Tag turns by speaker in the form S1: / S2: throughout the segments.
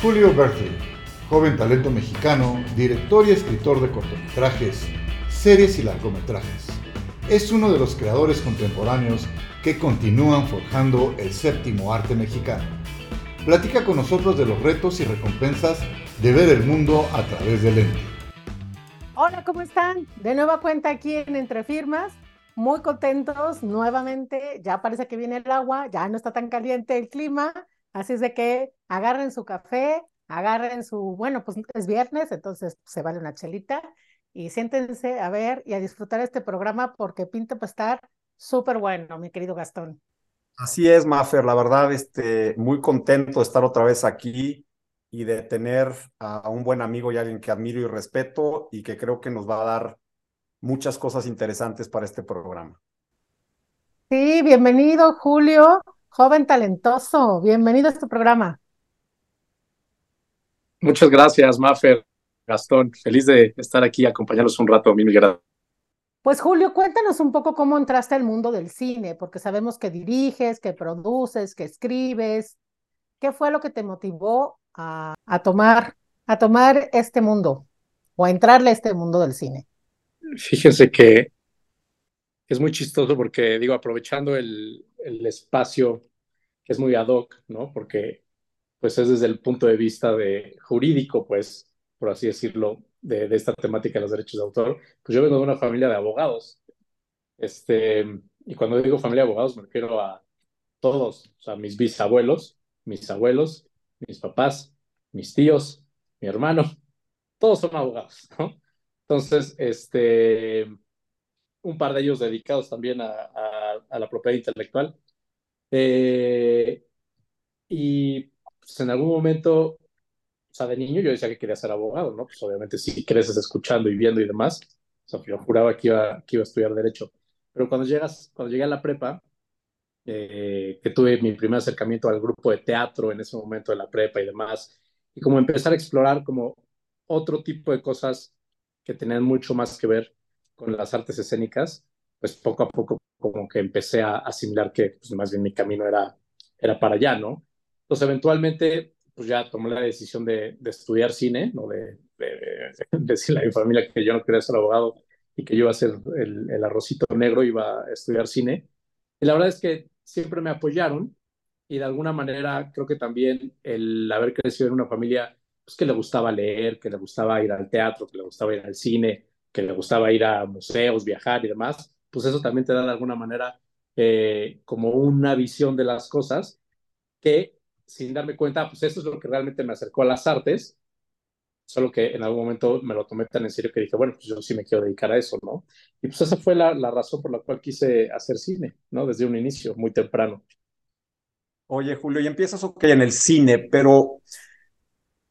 S1: Julio Berkeley, joven talento mexicano, director y escritor de cortometrajes, series y largometrajes. Es uno de los creadores contemporáneos que continúan forjando el séptimo arte mexicano. Platica con nosotros de los retos y recompensas de ver el mundo a través del lente.
S2: Hola, ¿cómo están? De nueva cuenta aquí en Entre Firmas. Muy contentos nuevamente. Ya parece que viene el agua, ya no está tan caliente el clima. Así es de que agarren su café, agarren su, bueno, pues es viernes, entonces se vale una chelita y siéntense a ver y a disfrutar este programa porque pinta para estar súper bueno, mi querido Gastón.
S3: Así es, Mafer, la verdad, este, muy contento de estar otra vez aquí y de tener a un buen amigo y alguien que admiro y respeto y que creo que nos va a dar muchas cosas interesantes para este programa.
S2: Sí, bienvenido, Julio, joven talentoso, bienvenido a este programa.
S4: Muchas gracias, Mafer, Gastón, feliz de estar aquí, acompañarlos un rato, mil gracias.
S2: Pues Julio, cuéntanos un poco cómo entraste al mundo del cine, porque sabemos que diriges, que produces, que escribes. ¿Qué fue lo que te motivó a, tomar, a tomar este mundo o a entrarle a este mundo del cine?
S4: Fíjense que es muy chistoso porque, digo, aprovechando el, el espacio es muy ad hoc, ¿no? Porque pues es desde el punto de vista de jurídico, pues, por así decirlo, de, esta temática de los derechos de autor, pues yo vengo de una familia de abogados. Este, y cuando digo familia de abogados me refiero a todos, o mis bisabuelos, mis abuelos, mis papás, mis tíos, mi hermano, todos son abogados, ¿no? Entonces, este, un par de ellos dedicados también a, la propiedad intelectual. Eh, y pues, en algún momento, o sea, de niño yo decía que quería ser abogado, ¿no? Pues obviamente si creces escuchando y viendo y demás, o sea, yo juraba que iba, que iba a estudiar Derecho. Pero cuando llegas, cuando llegué a la prepa, eh, que tuve mi primer acercamiento al grupo de teatro en ese momento de la prepa y demás, y como empezar a explorar como otro tipo de cosas que tenían mucho más que ver con las artes escénicas, pues poco a poco como que empecé a asimilar que pues más bien mi camino era, era para allá, ¿no? Entonces, eventualmente, pues ya tomé la decisión de, estudiar cine, ¿no? De, de, decirle a mi familia que yo no quería ser abogado y que yo iba a ser el, el arrocito negro, iba a estudiar cine. Y la verdad es que siempre me apoyaron y de alguna manera creo que también el haber crecido en una familia pues, que le gustaba leer, que le gustaba ir al teatro, que le gustaba ir al cine, que le gustaba ir a museos, viajar y demás, pues eso también te da de alguna manera eh, como una visión de las cosas que sin darme cuenta, pues eso es lo que realmente me acercó a las artes, solo que en algún momento me lo tomé tan en serio que dije, bueno, pues yo sí me quiero dedicar a eso, ¿no? Y pues esa fue la, la razón por la cual quise hacer cine, ¿no? Desde un inicio, muy temprano.
S3: Oye, Julio, y empiezas, ok, en el cine, pero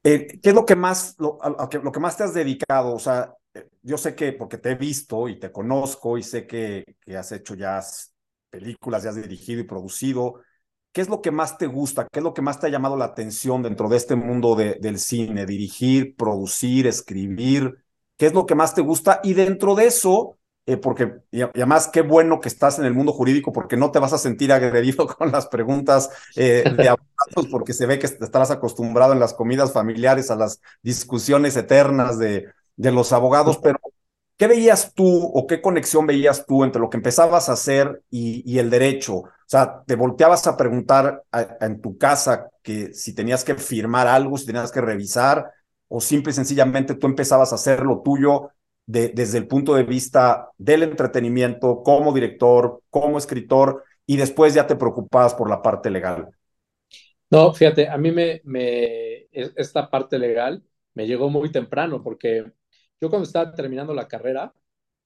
S3: eh, ¿qué es lo que más, lo, a, lo que más te has dedicado? O sea, yo sé que, porque te he visto y te conozco y sé que, que has hecho ya películas, ya has dirigido y producido, ¿Qué es lo que más te gusta? ¿Qué es lo que más te ha llamado la atención dentro de este mundo de, del cine? Dirigir, producir, escribir. ¿Qué es lo que más te gusta? Y dentro de eso, eh, porque y, además qué bueno que estás en el mundo jurídico porque no te vas a sentir agredido con las preguntas eh, de abogados porque se ve que estarás acostumbrado en las comidas familiares a las discusiones eternas de, de los abogados, pero ¿Qué veías tú o qué conexión veías tú entre lo que empezabas a hacer y, y el derecho? O sea, ¿te volteabas a preguntar a, a, en tu casa que si tenías que firmar algo, si tenías que revisar, o simple y sencillamente tú empezabas a hacer lo tuyo de, desde el punto de vista del entretenimiento, como director, como escritor, y después ya te preocupabas por la parte legal?
S4: No, fíjate, a mí me, me esta parte legal me llegó muy temprano porque yo cuando estaba terminando la carrera,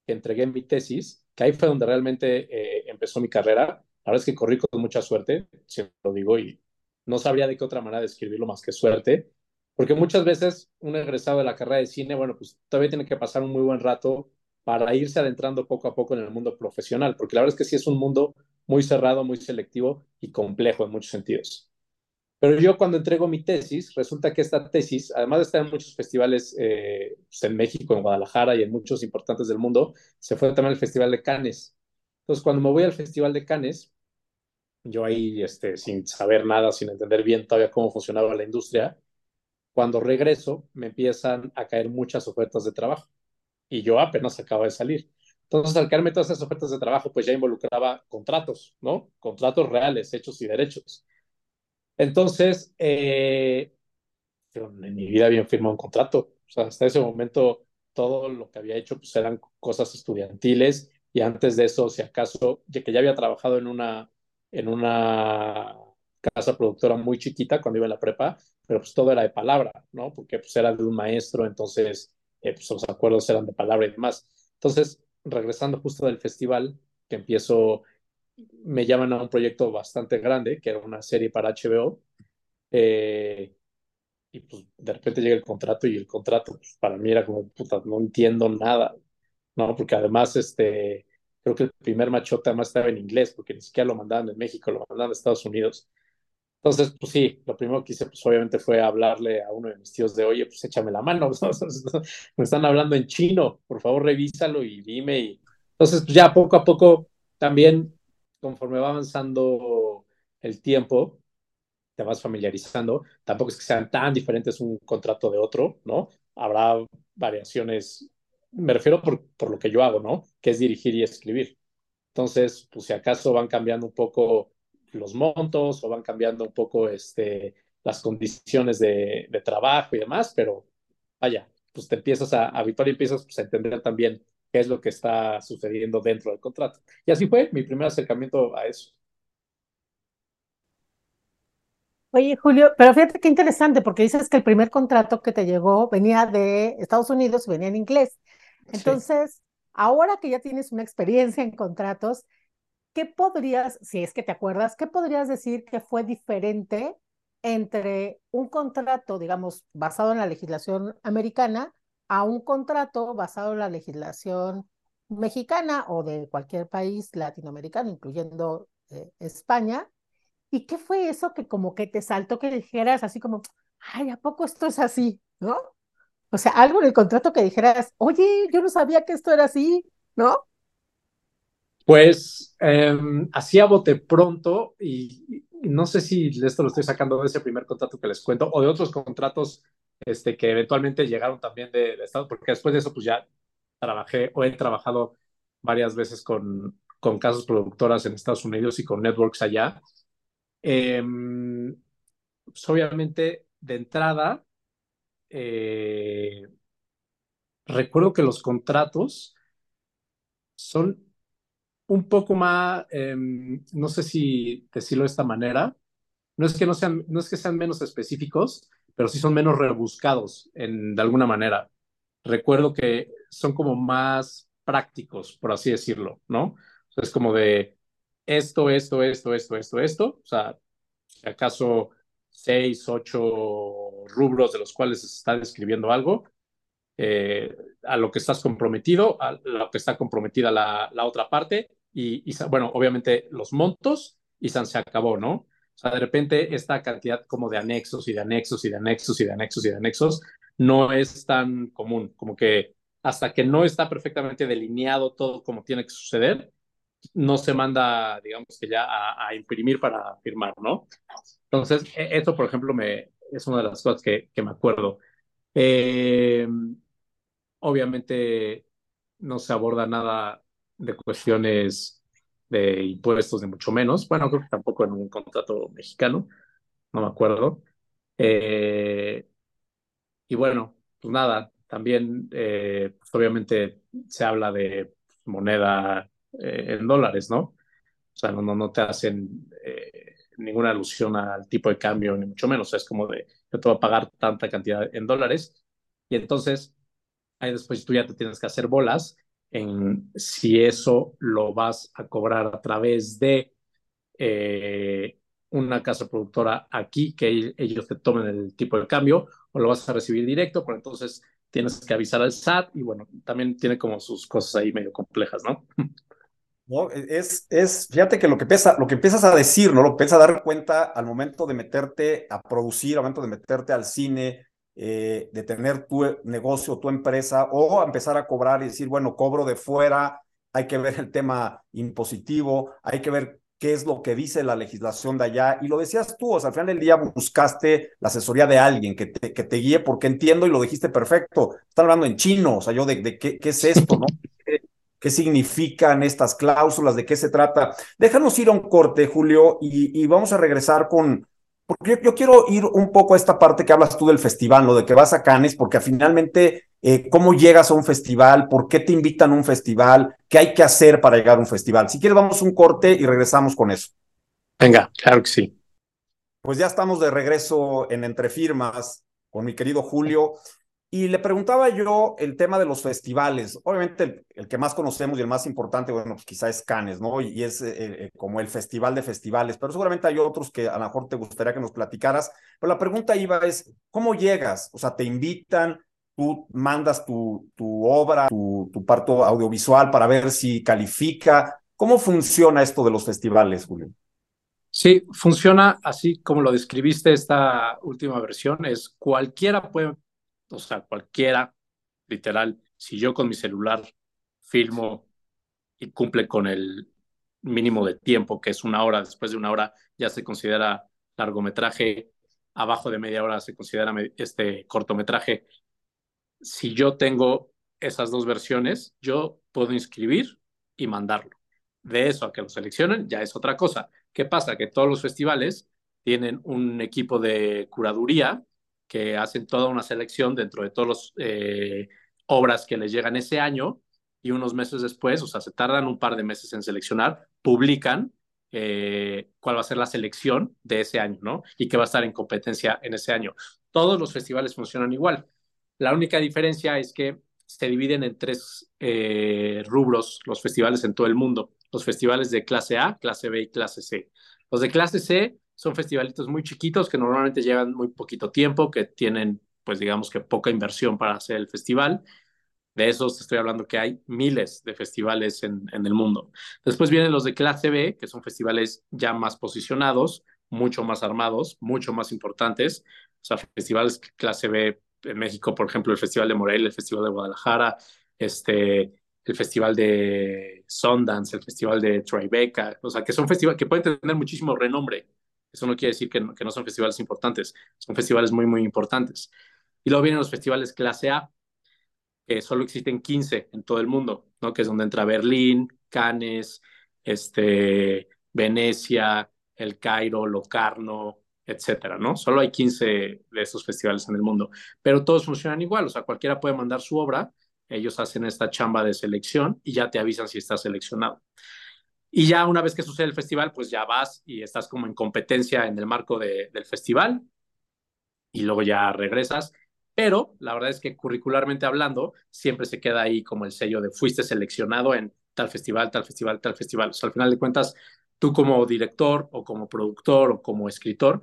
S4: que entregué mi tesis, que ahí fue donde realmente eh, empezó mi carrera, la verdad es que corrí con mucha suerte, siempre lo digo, y no sabría de qué otra manera describirlo más que suerte, porque muchas veces un egresado de la carrera de cine, bueno, pues todavía tiene que pasar un muy buen rato para irse adentrando poco a poco en el mundo profesional, porque la verdad es que sí es un mundo muy cerrado, muy selectivo y complejo en muchos sentidos. Pero yo cuando entrego mi tesis, resulta que esta tesis, además de estar en muchos festivales eh, pues en México, en Guadalajara y en muchos importantes del mundo, se fue también al Festival de Cannes. Entonces, cuando me voy al Festival de Cannes, yo ahí, este, sin saber nada, sin entender bien todavía cómo funcionaba la industria, Cuando regreso, me empiezan a caer muchas ofertas de trabajo y yo apenas acabo de salir. Entonces, al caerme todas esas ofertas de trabajo, pues ya involucraba contratos, ¿no? Contratos reales, hechos y derechos. Entonces, eh, en mi vida había firmado un contrato. O sea, hasta ese momento todo lo que había hecho pues eran cosas estudiantiles y antes de eso, si acaso, ya que ya había trabajado en una, en una casa productora muy chiquita cuando iba en la prepa, pero pues todo era de palabra, ¿no? Porque pues era de un maestro, entonces eh, pues los acuerdos eran de palabra y demás. Entonces, regresando justo del festival, que empiezo, me llaman a un proyecto bastante grande, que era una serie para HBO, eh, y pues de repente llega el contrato y el contrato pues, para mí era como, puta, no entiendo nada, ¿no? Porque además, este, creo que el primer machote además estaba en inglés, porque ni siquiera lo mandaban de México, lo mandaban de Estados Unidos. Entonces, pues sí, lo primero que hice, pues obviamente fue hablarle a uno de mis tíos de, oye, pues échame la mano, me están hablando en chino, por favor revísalo y dime. Y... Entonces, pues ya poco a poco, también, conforme va avanzando el tiempo, te vas familiarizando. Tampoco es que sean tan diferentes un contrato de otro, ¿no? Habrá variaciones, me refiero por, por lo que yo hago, ¿no? Que es dirigir y escribir. Entonces, pues si acaso van cambiando un poco los montos o van cambiando un poco este, las condiciones de, trabajo y demás, pero vaya, pues te empiezas a habituar y empiezas pues, a entender también qué es lo que está sucediendo dentro del contrato. Y así fue mi primer acercamiento a eso.
S2: Oye, Julio, pero fíjate qué interesante, porque dices que el primer contrato que te llegó venía de Estados Unidos y venía en inglés. Entonces, ahora que ya tienes una experiencia en contratos, ¿qué podrías, si es que te acuerdas, qué podrías decir que fue diferente entre un contrato, digamos, basado en la legislación americana a un contrato basado en la legislación mexicana o de cualquier país latinoamericano, incluyendo eh, España? ¿Y qué fue eso que como que te saltó que dijeras así como, ay, ¿a poco esto es así? ¿No? O sea, algo en el contrato que dijeras, oye, yo no sabía que esto era así, ¿no?
S4: Pues eh, así a bote pronto, y, no sé si esto lo estoy sacando de ese primer contrato que les cuento, o de otros contratos este, que eventualmente llegaron también de, de Estado, porque después de eso, pues ya trabajé o he trabajado varias veces con, con casas productoras en Estados Unidos y con networks allá. Eh, obviamente, de entrada, eh, recuerdo que los contratos son un poco más, eh, no sé si decirlo de esta manera, no es que no sean, no es que sean menos específicos, pero sí son menos rebuscados en, de alguna manera. Recuerdo que son como más prácticos, por así decirlo, ¿no? es como de, esto, esto, esto, esto, esto, esto, o sea, acaso seis, ocho rubros de los cuales se está describiendo algo, eh, a lo que estás comprometido, a lo que está comprometida la, la otra parte, y, y, bueno, obviamente los montos, y se acabó, ¿no? O sea, de repente esta cantidad como de anexos y de anexos y de anexos y de anexos y de anexos no es tan común, como que hasta que no está perfectamente delineado todo como tiene que suceder, no se manda, digamos que ya a, imprimir para firmar, ¿no? Entonces, e, esto, por ejemplo, me, es una de las cosas que, que me acuerdo. Eh, obviamente, no se aborda nada de cuestiones de impuestos, de mucho menos. Bueno, creo que tampoco en un contrato mexicano, no me acuerdo. Eh, y bueno, pues nada, también, eh, pues obviamente se habla de moneda eh, en dólares, ¿no? O sea, no, no, te hacen ninguna alusión al tipo de cambio, ni mucho menos. Es como de, yo te voy a pagar tanta cantidad en dólares. Y entonces, ahí después tú ya te tienes que hacer bolas en si eso lo vas a cobrar a través de eh, una casa productora aquí, que ellos te tomen el tipo de cambio, o lo vas a recibir directo, pero entonces tienes que avisar al SAT y bueno, también tiene como sus cosas ahí medio complejas, ¿no?
S3: ¿no? Es, es, fíjate que lo que, pesa, lo que empiezas a decir, ¿no? Lo que dar cuenta al momento de meterte a producir, al momento de meterte al cine, eh, de tener tu negocio, tu empresa, o empezar a cobrar y decir, bueno, cobro de fuera, hay que ver el tema impositivo, hay que ver qué es lo que dice la legislación de allá. Y lo decías tú, o sea, al final del día buscaste la asesoría de alguien que te, que te guíe, porque entiendo y lo dijiste perfecto. Están hablando en chino, o sea, yo de, qué, qué es esto, ¿no? ¿Qué, significan estas cláusulas? ¿De qué se trata? Déjanos ir a un corte, Julio, y vamos a regresar con, porque yo, quiero ir un poco a esta parte que hablas tú del festival, lo de que vas a Cannes, porque finalmente, eh, ¿cómo llegas a un festival? ¿Por qué te invitan a un festival? ¿Qué hay que hacer para llegar a un festival? Si quieres, vamos un corte y regresamos con eso.
S4: Venga, claro que sí.
S3: Pues ya estamos de regreso en Entre Firmas con mi querido Julio. Y le preguntaba yo el tema de los festivales. Obviamente el, que más conocemos y el más importante, bueno, pues quizá es Cannes, ¿no? Y, es eh, eh, como el festival de festivales, pero seguramente hay otros que a lo mejor te gustaría que nos platicaras. Pero la pregunta iba es, ¿cómo llegas? O sea, te invitan, tú mandas tu, tu obra, tu, tu parto audiovisual para ver si califica. ¿Cómo funciona esto de los festivales, Julio?
S4: Sí, funciona así como lo describiste esta última versión, es cualquiera puede o sea, cualquiera, literal, si yo con mi celular filmo y cumple con el mínimo de tiempo, que es una hora, después de una hora ya se considera largometraje, abajo de media hora se considera este cortometraje. Si yo tengo esas dos versiones, yo puedo inscribir y mandarlo. De eso a que lo seleccionen ya es otra cosa. ¿Qué pasa? Que todos los festivales tienen un equipo de curaduría que hacen toda una selección dentro de todas las eh, obras que les llegan ese año y unos meses después, o sea, se tardan un par de meses en seleccionar, publican eh, cuál va a ser la selección de ese año, ¿no? Y qué va a estar en competencia en ese año. Todos los festivales funcionan igual. La única diferencia es que se dividen en tres eh, rubros los festivales en todo el mundo. Los festivales de clase A, clase B y clase C. Los de clase C son festivalitos muy chiquitos que normalmente llevan muy poquito tiempo, que tienen, pues digamos que poca inversión para hacer el festival. De esos estoy hablando que hay miles de festivales en, en el mundo. Después vienen los de clase B, que son festivales ya más posicionados, mucho más armados, mucho más importantes. O sea, festivales clase B en México, por ejemplo, el Festival de Morelia, el Festival de Guadalajara, este, el Festival de Sundance, el Festival de Tribeca, o sea, que son festivales que pueden tener muchísimo renombre, eso no quiere decir que no, que son festivales importantes, son festivales muy, muy importantes. Y luego vienen los festivales clase A, que solo existen 15 en todo el mundo, ¿no? Que es donde entra Berlín, Cannes, este, Venecia, El Cairo, Locarno, etcétera, ¿no? Solo hay 15 de esos festivales en el mundo, pero todos funcionan igual, o sea, cualquiera puede mandar su obra, ellos hacen esta chamba de selección y ya te avisan si está seleccionado. Y ya una vez que sucede el festival, pues ya vas y estás como en competencia en el marco de, del festival y luego ya regresas. Pero la verdad es que curricularmente hablando, siempre se queda ahí como el sello de fuiste seleccionado en tal festival, tal festival, tal festival. O sea, al final de cuentas, tú como director o como productor o como escritor,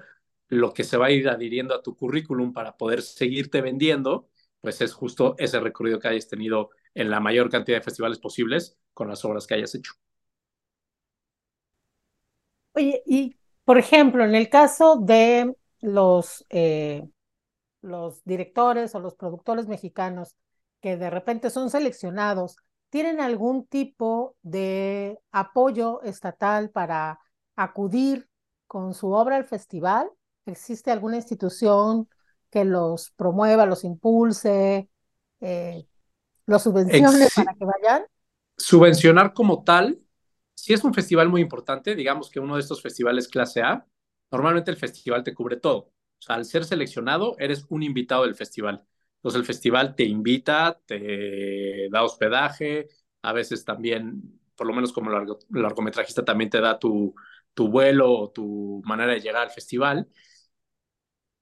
S4: lo que se va a ir adhiriendo a tu currículum para poder seguirte vendiendo, pues es justo ese recorrido que hayas tenido en la mayor cantidad de festivales posibles con las obras que hayas hecho.
S2: Oye, y por ejemplo, en el caso de los, eh, los directores o los productores mexicanos que de repente son seleccionados, ¿tienen algún tipo de apoyo estatal para acudir con su obra al festival? ¿Existe alguna institución que los promueva, los impulse, eh, los subvencione para que vayan?
S4: Subvencionar como tal, si es un festival muy importante, digamos que uno de estos festivales clase A, normalmente el festival te cubre todo. Al ser seleccionado, eres un invitado del festival. Entonces el festival te invita, te da hospedaje, a veces también, por lo menos como largometrajista, también te da tu, tu vuelo o tu manera de llegar al festival.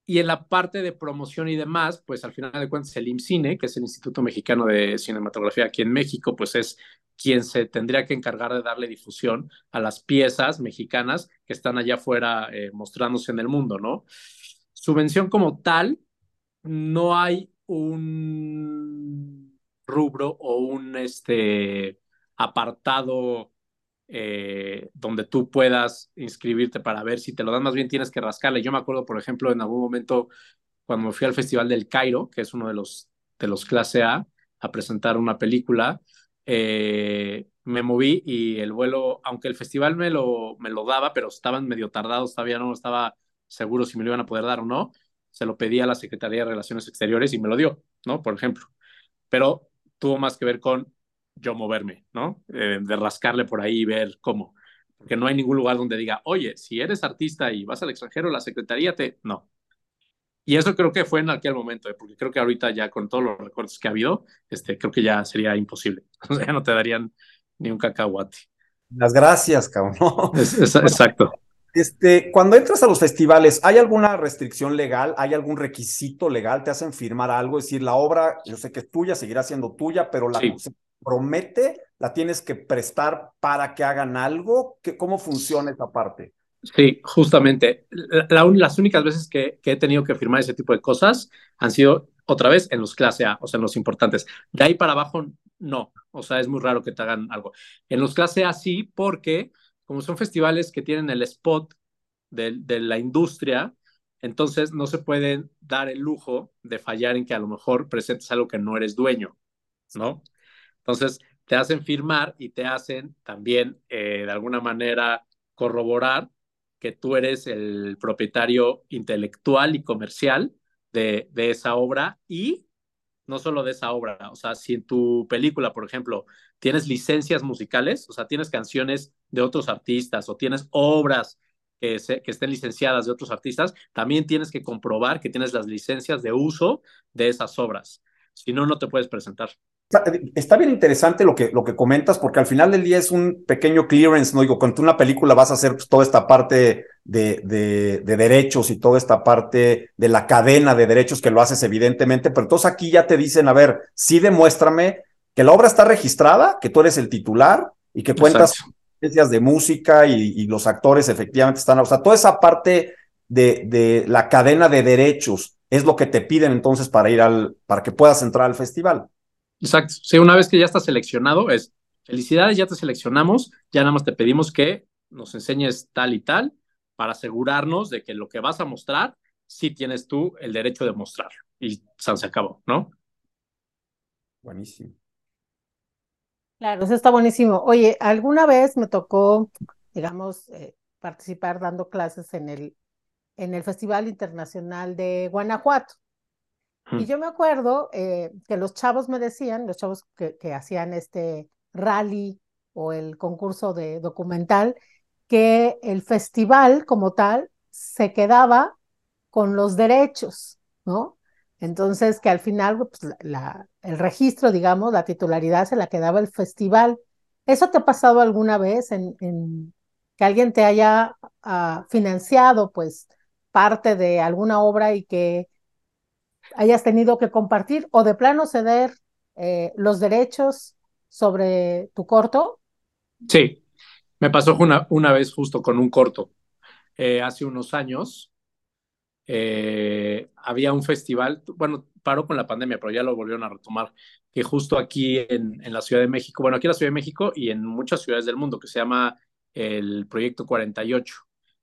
S4: Y en la parte de promoción y demás, pues al final de cuentas el IMCINE, que es el Instituto Mexicano de Cinematografía aquí en México, pues es quien se tendría que encargar de darle difusión a las piezas mexicanas que están allá afuera eh, mostrándose en el mundo, ¿no? Subvención como tal, no hay un rubro o un este, apartado eh, donde tú puedas inscribirte para ver si te lo dan, más bien tienes que rascarle. Yo me acuerdo, por ejemplo, en algún momento cuando me fui al Festival del Cairo, que es uno de los, de los clase A, a presentar una película, eh, me moví y el vuelo, aunque el festival me lo, me lo daba, pero estaban medio tardados, todavía no estaba seguro si me lo iban a poder dar o no, se lo pedí a la Secretaría de Relaciones Exteriores y me lo dio, ¿no? Por ejemplo. Pero tuvo más que ver con yo moverme, ¿no? Eh, de rascarle por ahí y ver cómo. Porque no hay ningún lugar donde diga, oye, si eres artista y vas al extranjero, la Secretaría te... No. Y eso creo que fue en aquel momento, ¿eh? porque creo que ahorita ya con todos los recortes que ha habido, este, creo que ya sería imposible. O sea, ya no te darían ni un cacahuate.
S3: Las gracias, cabrón.
S4: exacto.
S3: Este, cuando entras a los festivales, ¿hay alguna restricción legal? ¿Hay algún requisito legal? ¿Te hacen firmar algo? Es decir, la obra, yo sé que es tuya, seguirá siendo tuya, pero la se promete, la tienes que prestar para que hagan algo. ¿Cómo funciona esa parte?
S4: Sí, justamente. las únicas veces que, que, he tenido que firmar ese tipo de cosas han sido otra vez en los clase A, o sea, en los importantes. De ahí para abajo, no. O sea, es muy raro que te hagan algo. En los clase A sí, porque como son festivales que tienen el spot de, de, la industria, entonces no se pueden dar el lujo de fallar en que a lo mejor presentes algo que no eres dueño, ¿no? Entonces te hacen firmar y te hacen también eh, de alguna manera corroborar que tú eres el propietario intelectual y comercial de, esa obra y no solo de esa obra, o sea, si en tu película, por ejemplo, tienes licencias musicales, o sea, tienes canciones de otros artistas o tienes obras que, que estén licenciadas de otros artistas, también tienes que comprobar que tienes las licencias de uso de esas obras. Si no, no te puedes presentar.
S3: Está bien interesante lo que, lo que comentas, porque al final del día es un pequeño clearance, ¿no? Digo, con tú una película vas a hacer pues, toda esta parte de, de, de, derechos y toda esta parte de la cadena de derechos que lo haces evidentemente, pero entonces aquí ya te dicen, a ver, sí demuéstrame que la obra está registrada, que tú eres el titular y que cuentas licencias de música y, y, los actores efectivamente están, o sea, toda esa parte de, de la cadena de derechos es lo que te piden entonces para ir al, para que puedas entrar al festival.
S4: Exacto. Sí, una vez que ya estás seleccionado, es felicidades, ya te seleccionamos, ya nada más te pedimos que nos enseñes tal y tal para asegurarnos de que lo que vas a mostrar, sí tienes tú el derecho de mostrarlo. Y se acabó, ¿no?
S3: Buenísimo.
S2: Claro, eso está buenísimo. Oye, alguna vez me tocó, digamos, eh, participar dando clases en el, en el Festival Internacional de Guanajuato. Y yo me acuerdo eh, que los chavos me decían, los chavos que, que, hacían este rally o el concurso de documental, que el festival como tal se quedaba con los derechos, ¿no? Entonces, que al final pues, la, el registro, digamos, la titularidad se la quedaba el festival. ¿Eso te ha pasado alguna vez en, en que alguien te haya uh, financiado, pues, parte de alguna obra y que hayas tenido que compartir o de plano ceder eh, los derechos sobre tu corto?
S4: Sí, me pasó una, una vez justo con un corto. Eh, hace unos años eh, había un festival, bueno, paró con la pandemia, pero ya lo volvieron a retomar, que justo aquí en, en la Ciudad de México, bueno, aquí en la Ciudad de México y en muchas ciudades del mundo, que se llama el Proyecto 48,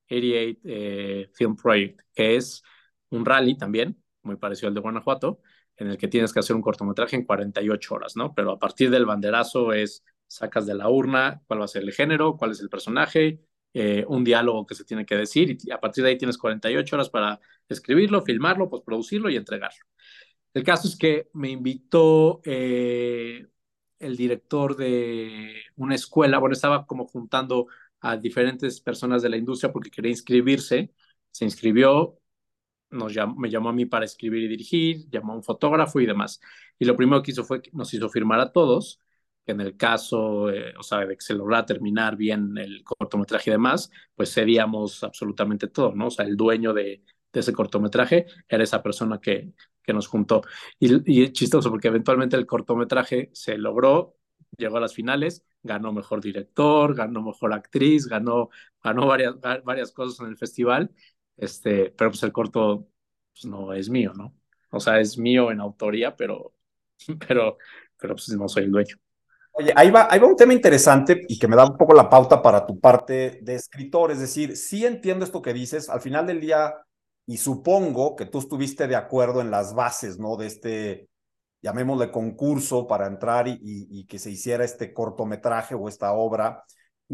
S4: 88 Film Project, que es un rally también, muy parecido al de Guanajuato, en el que tienes que hacer un cortometraje en 48 horas, ¿no? Pero a partir del banderazo es, sacas de la urna cuál va a ser el género, cuál es el personaje, eh, un diálogo que se tiene que decir, y a partir de ahí tienes 48 horas para escribirlo, filmarlo, postproducirlo y entregarlo. El caso es que me invitó eh, el director de una escuela, bueno, estaba como juntando a diferentes personas de la industria porque quería inscribirse, se inscribió, nos llamó, me llamó a mí para escribir y dirigir, llamó a un fotógrafo y demás. Y lo primero que hizo fue que nos hizo firmar a todos, que en el caso, eh, o sea, de que se lograra terminar bien el cortometraje y demás, pues cedíamos absolutamente todo, ¿no? O sea, el dueño de, de ese cortometraje era esa persona que, que nos juntó. Y, y es chistoso porque eventualmente el cortometraje se logró, llegó a las finales, ganó mejor director, ganó mejor actriz, ganó, ganó varias, varias cosas en el festival este, pero pues el corto pues, no es mío, ¿no? O sea, es mío en autoría, pero, pero, pero pues no soy el dueño.
S3: Oye, ahí va, ahí va un tema interesante y que me da un poco la pauta para tu parte de escritor. Es decir, sí entiendo esto que dices, al final del día, y supongo que tú estuviste de acuerdo en las bases, ¿no? De este, llamémosle concurso para entrar y, y, que se hiciera este cortometraje o esta obra,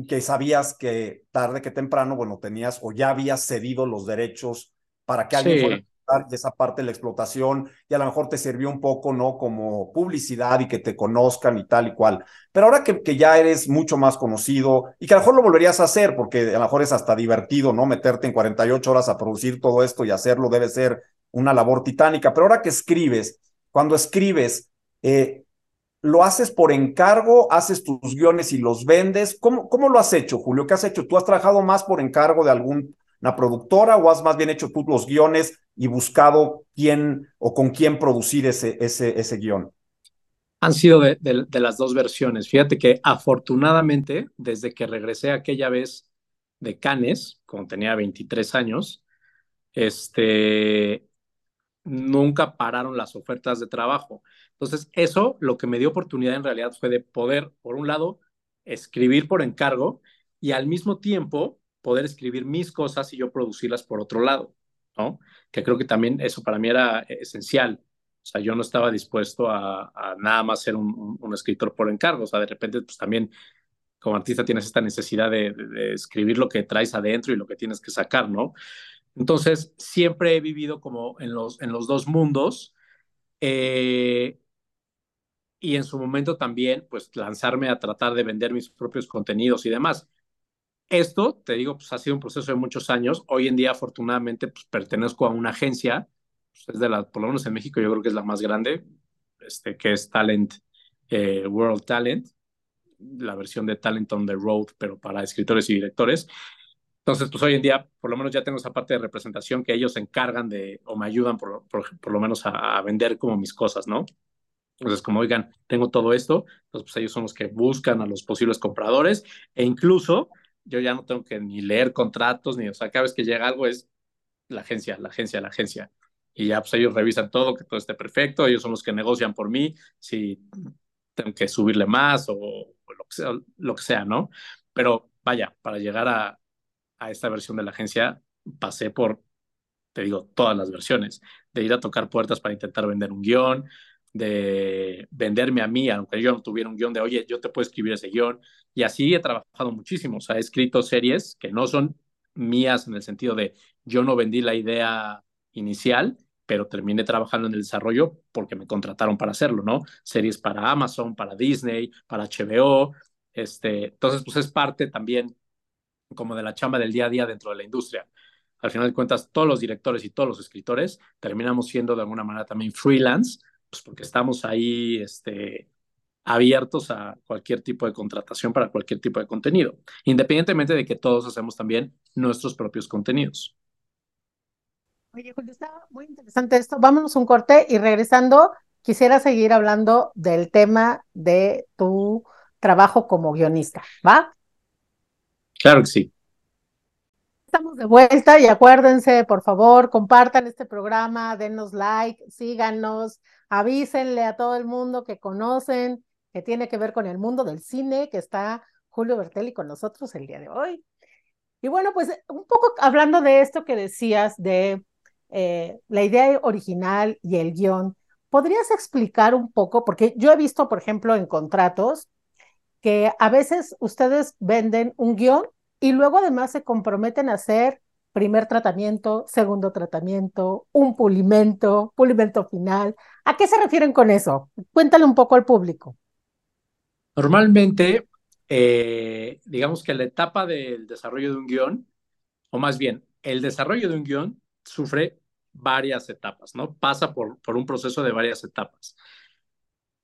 S3: que sabías que tarde que temprano, bueno, tenías o ya habías cedido los derechos para que alguien fuera de esa parte de la explotación y a lo mejor te sirvió un poco, ¿no? Como publicidad y que te conozcan y tal y cual. Pero ahora que, que ya eres mucho más conocido y que a lo mejor lo volverías a hacer porque a lo mejor es hasta divertido, ¿no? Meterte en 48 horas a producir todo esto y hacerlo debe ser una labor titánica. Pero ahora que escribes, cuando escribes, eh, ¿lo haces por encargo? ¿Haces tus guiones y los vendes? ¿Cómo, ¿Cómo lo has hecho, Julio? ¿Qué has hecho? ¿Tú has trabajado más por encargo de alguna productora o has más bien hecho tú los guiones y buscado quién o con quién producir ese, ese, ese guion?
S4: Han sido de, las dos versiones. Fíjate que afortunadamente, desde que regresé aquella vez de Cannes, cuando tenía 23 años, este, nunca pararon las ofertas de trabajo. Entonces, eso lo que me dio oportunidad en realidad fue de poder, por un lado, escribir por encargo y al mismo tiempo poder escribir mis cosas y yo producirlas por otro lado, ¿no? Que creo que también eso para mí era esencial. O sea, yo no estaba dispuesto a, nada más ser un, escritor por encargo. O sea, de repente, pues también como artista tienes esta necesidad de, de, escribir lo que traes adentro y lo que tienes que sacar, ¿no? Entonces, siempre he vivido como en los, en los dos mundos. Eh, y en su momento también, pues, lanzarme a tratar de vender mis propios contenidos y demás. Esto, te digo, pues ha sido un proceso de muchos años. Hoy en día, afortunadamente, pues pertenezco a una agencia, pues, es de la, por lo menos en México, yo creo que es la más grande, este, que es Talent, eh, World Talent, la versión de Talent on the Road, pero para escritores y directores. Entonces, pues hoy en día, por lo menos ya tengo esa parte de representación que ellos se encargan de, o me ayudan por, por, lo menos a, vender como mis cosas, ¿no? Entonces, como oigan, tengo todo esto, entonces pues ellos son los que buscan a los posibles compradores e incluso yo ya no tengo que ni leer contratos, ni, o sea, cada vez que llega algo es la agencia, la agencia, la agencia. Y ya pues ellos revisan todo, que todo esté perfecto, ellos son los que negocian por mí, si tengo que subirle más o, o lo, que sea, lo que sea, ¿no? Pero vaya, para llegar a, a esta versión de la agencia, pasé por, te digo, todas las versiones, de ir a tocar puertas para intentar vender un guion, de venderme a mí, aunque yo no tuviera un guion, de, oye, yo te puedo escribir ese guion. Y así he trabajado muchísimo. O sea, he escrito series que no son mías en el sentido de yo no vendí la idea inicial, pero terminé trabajando en el desarrollo porque me contrataron para hacerlo, ¿no? Series para Amazon, para Disney, para HBO. Este, entonces, pues es parte también como de la chamba del día a día dentro de la industria. Al final de cuentas, todos los directores y todos los escritores terminamos siendo de alguna manera también freelance, pues porque estamos ahí este, abiertos a cualquier tipo de contratación para cualquier tipo de contenido, independientemente de que todos hacemos también nuestros propios contenidos.
S2: Oye, Julio, está muy interesante esto. Vámonos un corte y regresando, quisiera seguir hablando del tema de tu trabajo como guionista, ¿va?
S4: Claro que sí.
S2: Estamos de vuelta y acuérdense, por favor, compartan este programa, denos like, síganos, avísenle a todo el mundo que conocen, que tiene que ver con el mundo del cine, que está Julio Bertelli con nosotros el día de hoy. Y bueno, pues un poco hablando de esto que decías, de eh, la idea original y el guion, ¿podrías explicar un poco? Porque yo he visto, por ejemplo, en contratos que a veces ustedes venden un guion y luego además se comprometen a hacer primer tratamiento, segundo tratamiento, un pulimento, pulimento final. ¿A qué se refieren con eso? Cuéntale un poco al público.
S4: Normalmente, eh, digamos que la etapa del desarrollo de un guion, o más bien, el desarrollo de un guion sufre varias etapas, ¿no? Pasa por, por un proceso de varias etapas.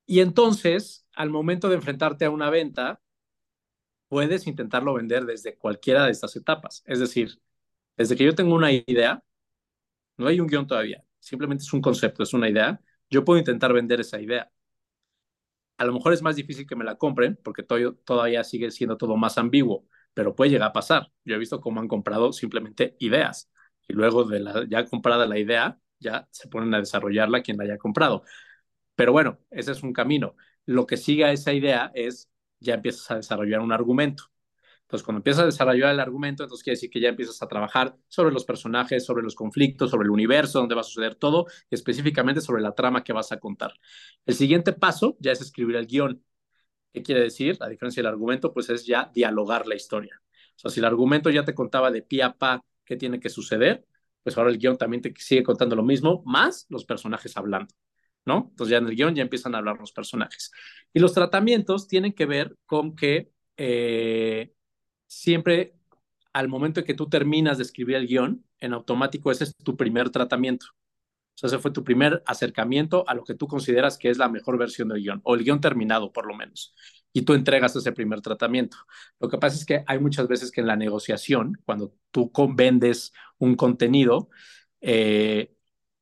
S4: Y entonces, al momento de enfrentarte a una venta, puedes intentarlo vender desde cualquiera de estas etapas. Es decir, desde que yo tengo una idea, no hay un guion todavía, simplemente es un concepto, es una idea, yo puedo intentar vender esa idea. A lo mejor es más difícil que me la compren porque todavía sigue siendo todo más ambiguo, pero puede llegar a pasar. Yo he visto cómo han comprado simplemente ideas y luego de la ya comprada la idea, ya se ponen a desarrollarla quien la haya comprado. Pero bueno, ese es un camino. Lo que sigue a esa idea es ya empiezas a desarrollar un argumento. Entonces, cuando empiezas a desarrollar el argumento, entonces quiere decir que ya empiezas a trabajar sobre los personajes, sobre los conflictos, sobre el universo donde va a suceder todo, y específicamente sobre la trama que vas a contar. El siguiente paso ya es escribir el guion. ¿Qué quiere decir? La diferencia del argumento, pues es ya dialogar la historia. O sea, si el argumento ya te contaba de pie a pa qué tiene que suceder, pues ahora el guion también te sigue contando lo mismo, más los personajes hablando. ¿no? Entonces ya en el guion ya empiezan a hablar los personajes. Y los tratamientos tienen que ver con que eh, siempre al momento en que tú terminas de escribir el guion, en automático ese es tu primer tratamiento. O sea, ese fue tu primer acercamiento a lo que tú consideras que es la mejor versión del guion, o el guion terminado por lo menos. Y tú entregas ese primer tratamiento. Lo que pasa es que hay muchas veces que en la negociación, cuando tú vendes un contenido, eh,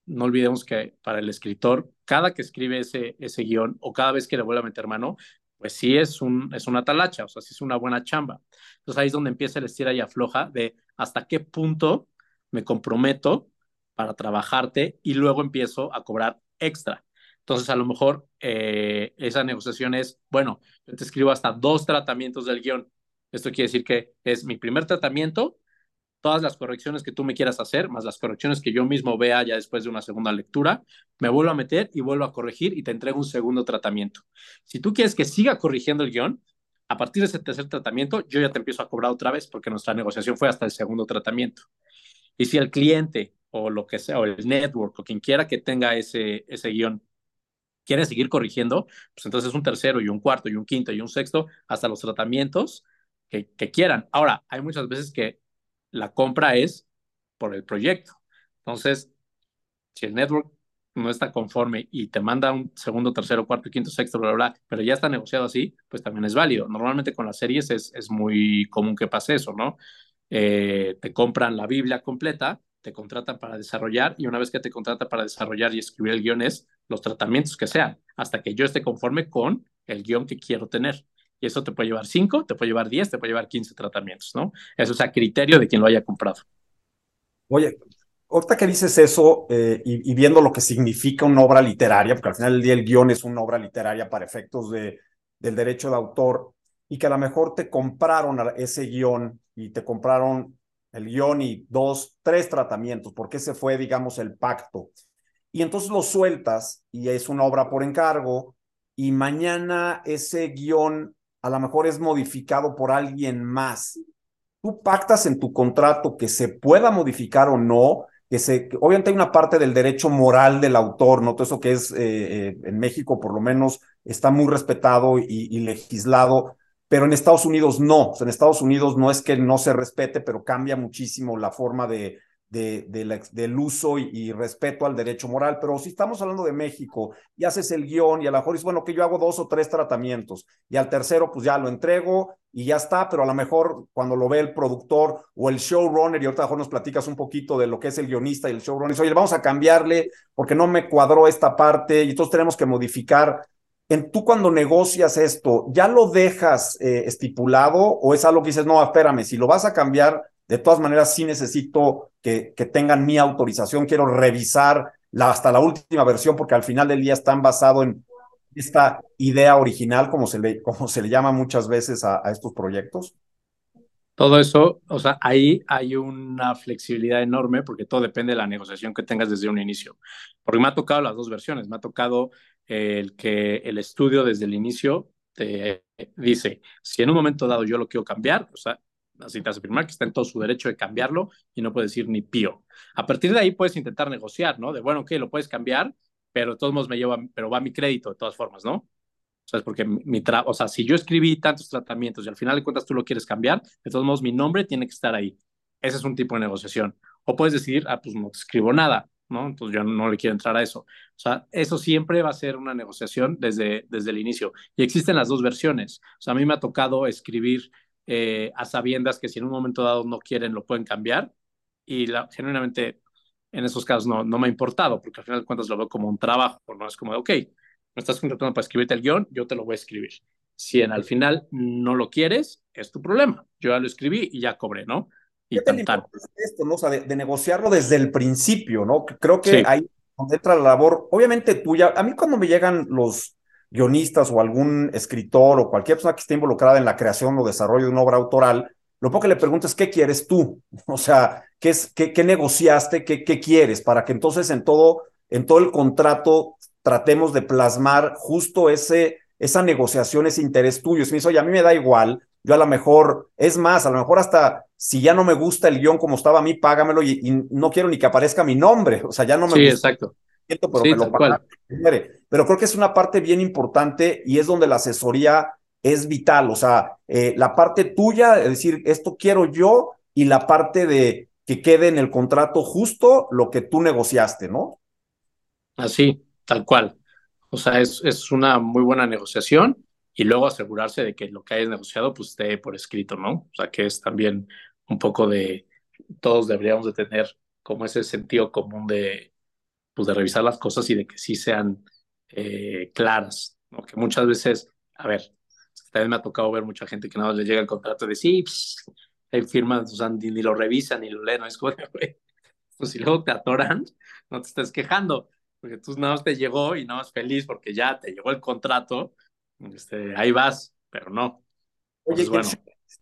S4: no olvidemos que para el escritor, cada que escribe ese, ese guion o cada vez que le vuelve a meter mano, pues sí es, un, es una talacha, o sea, sí es una buena chamba. Entonces ahí es donde empieza el estira y afloja de hasta qué punto me comprometo para trabajarte y luego empiezo a cobrar extra. Entonces, a lo mejor eh, esa negociación es, bueno, yo te escribo hasta dos tratamientos del guion. Esto quiere decir que es mi primer tratamiento todas las correcciones que tú me quieras hacer, más las correcciones que yo mismo vea ya después de una segunda lectura, me vuelvo a meter y vuelvo a corregir y te entrego un segundo tratamiento. Si tú quieres que siga corrigiendo el guion, a partir de ese tercer tratamiento, yo ya te empiezo a cobrar otra vez porque nuestra negociación fue hasta el segundo tratamiento. Y si el cliente o lo que sea, o el network o quien quiera que tenga ese, ese guion quiere seguir corrigiendo, pues entonces un tercero y un cuarto y un quinto y un sexto hasta los tratamientos que, que quieran. Ahora, hay muchas veces que la compra es por el proyecto. Entonces, si el network no está conforme y te manda un segundo, tercero, cuarto, quinto, sexto, bla, bla, bla, pero ya está negociado así, pues también es válido. Normalmente con las series es, muy común que pase eso, ¿no? Eh, te compran la Biblia completa, te contratan para desarrollar y una vez que te contratan para desarrollar y escribir el guion es los tratamientos que sean, hasta que yo esté conforme con el guion que quiero tener y eso te puede llevar 5, te puede llevar 10, te puede llevar 15 tratamientos, ¿no? Eso es a criterio de quien lo haya comprado.
S3: Oye, ahorita que dices eso eh, y, viendo lo que significa una obra literaria, porque al final del día el guion es una obra literaria para efectos de, del derecho de autor, y que a lo mejor te compraron ese guion y te compraron el guion y dos, tres tratamientos, porque ese fue, digamos, el pacto. Y entonces lo sueltas y es una obra por encargo y mañana ese guion a lo mejor es modificado por alguien más. Tú pactas en tu contrato que se pueda modificar o no, que se, obviamente hay una parte del derecho moral del autor, ¿no? Todo eso que es eh, eh, en México por lo menos está muy respetado y, legislado, pero en Estados Unidos no. en Estados Unidos no es que no se respete, pero cambia muchísimo la forma de, de, del uso y, respeto al derecho moral, pero si estamos hablando de México y haces el guion y a lo mejor dices, bueno, que yo hago dos o tres tratamientos y al tercero pues ya lo entrego y ya está, pero a lo mejor cuando lo ve el productor o el showrunner y ahorita mejor nos platicas un poquito de lo que es el guionista y el showrunner, dice, oye, vamos a cambiarle porque no me cuadró esta parte y entonces tenemos que modificar. En, tú cuando negocias esto, ¿ya lo dejas eh, estipulado o es algo que dices, no, espérame, si lo vas a cambiar, de todas maneras, sí necesito que, que tengan mi autorización, quiero revisar hasta la última versión porque al final del día están basados en esta idea original, como se le, como se le llama muchas veces a, estos proyectos.
S4: Todo eso, o sea, ahí hay una flexibilidad enorme porque todo depende de la negociación que tengas desde un inicio. Porque me ha tocado las dos versiones. Me ha tocado el que el estudio desde el inicio te dice, si en un momento dado yo lo quiero cambiar, o sea, necesitas afirmar que está en todo su derecho de cambiarlo y no puede decir ni pío. A partir de ahí puedes intentar negociar, ¿no? De, bueno, ok, lo puedes cambiar, pero de todos modos me lleva, pero va mi crédito de todas formas, ¿no? O sea, es porque mi, tra o sea, si yo escribí tantos tratamientos y al final de cuentas tú lo quieres cambiar, de todos modos mi nombre tiene que estar ahí. Ese es un tipo de negociación. O puedes decir, ah, pues no te escribo nada, ¿no? Entonces yo no le quiero entrar a eso. O sea, eso siempre va a ser una negociación desde, desde el inicio. Y existen las dos versiones. O sea, a mí me ha tocado escribir eh, a sabiendas que si en un momento dado no quieren, lo pueden cambiar. Y la, genuinamente en esos casos no, no me ha importado, porque al final de cuentas lo veo como un trabajo, no es como, ok, me estás contratando para escribirte el guion, yo te lo voy a escribir. Si en al final no lo quieres, es tu problema. Yo ya lo escribí y ya cobré, ¿no? Y
S3: tan, Esto, ¿no? O sea, de, negociarlo desde el principio, ¿no? Creo que ahí donde entra la labor, obviamente tuya. A mí cuando me llegan los, guionistas o algún escritor o cualquier persona que esté involucrada en la creación o desarrollo de una obra autoral, lo poco que le preguntas es qué quieres tú, o sea, qué, es, qué, qué negociaste, qué, qué quieres, para que entonces en todo, en todo el contrato tratemos de plasmar justo ese, esa negociación, ese interés tuyo. Si me dice, oye, a mí me da igual, yo a lo mejor, es más, a lo mejor hasta si ya no me gusta el guion como estaba a mí, págamelo y, no quiero ni que aparezca mi nombre, o sea, ya no me
S4: sí,
S3: gusta.
S4: exacto.
S3: Pero, me lo pero creo que es una parte bien importante y es donde la asesoría es vital, o sea, eh, la parte tuya, es decir, esto quiero yo y la parte de que quede en el contrato justo lo que tú negociaste, ¿no?
S4: Así, tal cual. O sea, es, es una muy buena negociación y luego asegurarse de que lo que hayas negociado pues esté por escrito, ¿no? O sea, que es también un poco de, todos deberíamos de tener como ese sentido común de, pues de revisar las cosas y de que sí sean eh, claras, ¿no? Que muchas veces, a ver, también me ha tocado ver mucha gente que nada más le llega el contrato de sí, pues, hay firmas, o sea, ni, lo revisan ni lo leen, ¿no? Es como, güey, pues si luego te atoran, no te estés quejando, porque tú nada más te llegó y nada más feliz porque ya te llegó el contrato, este, ahí vas, pero no.
S3: Oye, bueno.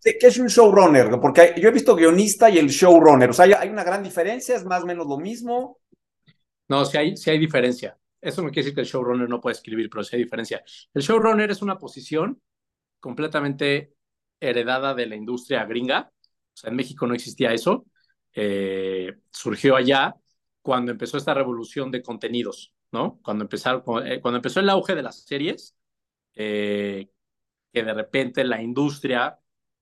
S3: ¿qué es un showrunner? Porque yo he visto guionista y el showrunner, o sea, ¿hay una gran diferencia? ¿Es más o menos lo mismo?
S4: No, sí hay, sí hay diferencia. Eso no quiere decir que el showrunner no puede escribir, pero sí hay diferencia. El showrunner es una posición completamente heredada de la industria gringa. O sea, en México no existía eso. Eh, surgió allá cuando empezó esta revolución de contenidos, ¿no? Cuando, empezaron, eh, cuando empezó el auge de las series, eh, que de repente la industria,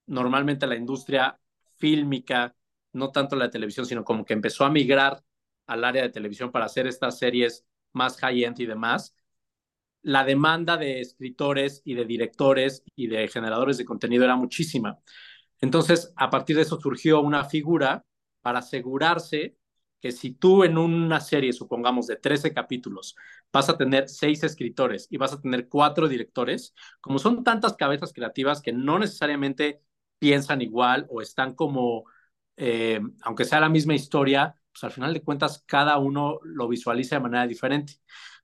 S4: normalmente la industria fílmica, no tanto la televisión, sino como que empezó a migrar al área de televisión para hacer estas series más high-end y demás, la demanda de escritores y de directores y de generadores de contenido era muchísima. Entonces, a partir de eso surgió una figura para asegurarse que si tú en una serie, supongamos, de 13 capítulos, vas a tener seis escritores y vas a tener cuatro directores, como son tantas cabezas creativas que no necesariamente piensan igual o están como, eh, aunque sea la misma historia, pues al final de cuentas cada uno lo visualiza de manera diferente.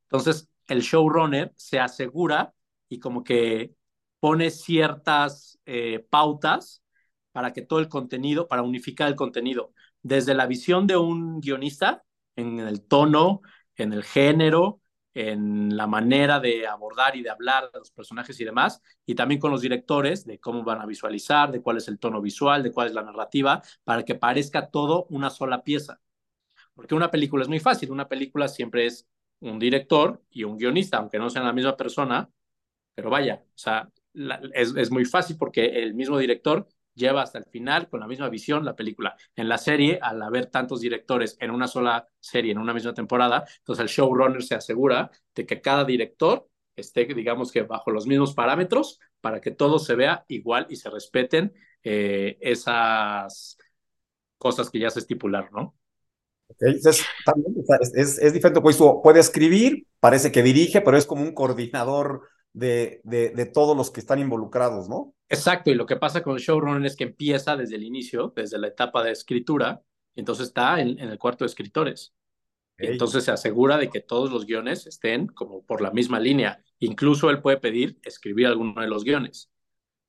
S4: Entonces, el showrunner se asegura y como que pone ciertas eh, pautas para que todo el contenido, para unificar el contenido, desde la visión de un guionista, en el tono, en el género, en la manera de abordar y de hablar de los personajes y demás, y también con los directores de cómo van a visualizar, de cuál es el tono visual, de cuál es la narrativa, para que parezca todo una sola pieza. Porque una película es muy fácil, una película siempre es un director y un guionista, aunque no sean la misma persona, pero vaya, o sea, es, es, muy fácil porque el mismo director lleva hasta el final con la misma visión la película. En la serie, al haber tantos directores en una sola serie, en una misma temporada, entonces el showrunner se asegura de que cada director esté, digamos que bajo los mismos parámetros para que todo se vea igual y se respeten eh, esas cosas que ya se estipularon, ¿no?
S3: Es, es, diferente, pues puede escribir, parece que dirige, pero es como un coordinador de, de, todos los que están involucrados, ¿no?
S4: Exacto, y lo que pasa con el showrunner es que empieza desde el inicio, desde la etapa de escritura, y entonces está en, el cuarto de escritores. entonces se asegura de que todos los guiones estén como por la misma línea. Incluso él puede pedir escribir alguno de los guiones.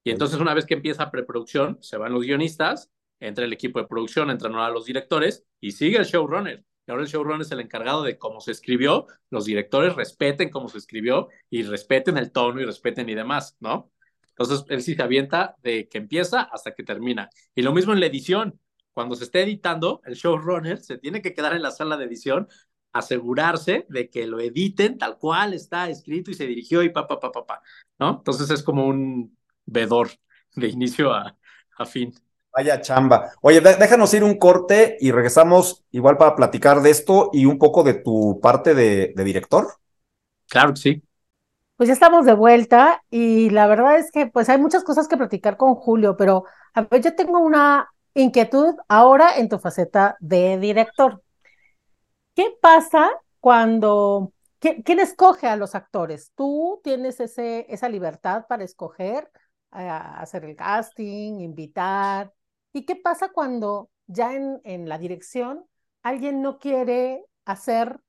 S4: Y entonces una vez que empieza preproducción, se van los guionistas entra el equipo de producción, entran ahora los directores y sigue el showrunner. Y ahora el showrunner es el encargado de cómo se escribió, los directores respeten cómo se escribió y respeten el tono y respeten y demás, ¿no? Entonces él sí se avienta de que empieza hasta que termina. Y lo mismo en la edición. Cuando se esté editando, el showrunner se tiene que quedar en la sala de edición, asegurarse de que lo editen tal cual está escrito y se dirigió y pa, pa, pa, pa, pa ¿no? Entonces es como un vedor de inicio a, a fin.
S3: Vaya chamba. Oye, déjanos ir un corte y regresamos igual para platicar de esto y un poco de tu parte de, director.
S4: Claro que sí.
S2: Pues ya estamos de vuelta y la verdad es que pues hay muchas cosas que platicar con Julio, pero a ver, yo tengo una inquietud ahora en tu faceta de director. ¿Qué pasa cuando, ¿quién, escoge a los actores? ¿Tú tienes ese, esa libertad para escoger, eh, hacer el casting, invitar? ¿Y qué pasa cuando ya en, en la dirección alguien no quiere hacer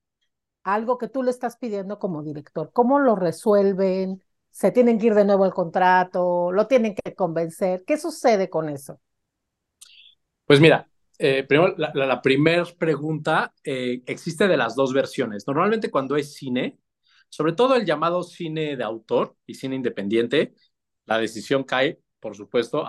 S2: algo que tú le estás pidiendo como director? ¿Cómo lo resuelven? ¿Se tienen que ir de nuevo al contrato? ¿Lo tienen que convencer? ¿Qué sucede con eso?
S4: Pues mira, eh, primero, la, primera pregunta eh, existe de las dos versiones. Normalmente cuando es cine, sobre todo el llamado cine de autor y cine independiente, la decisión cae, por supuesto,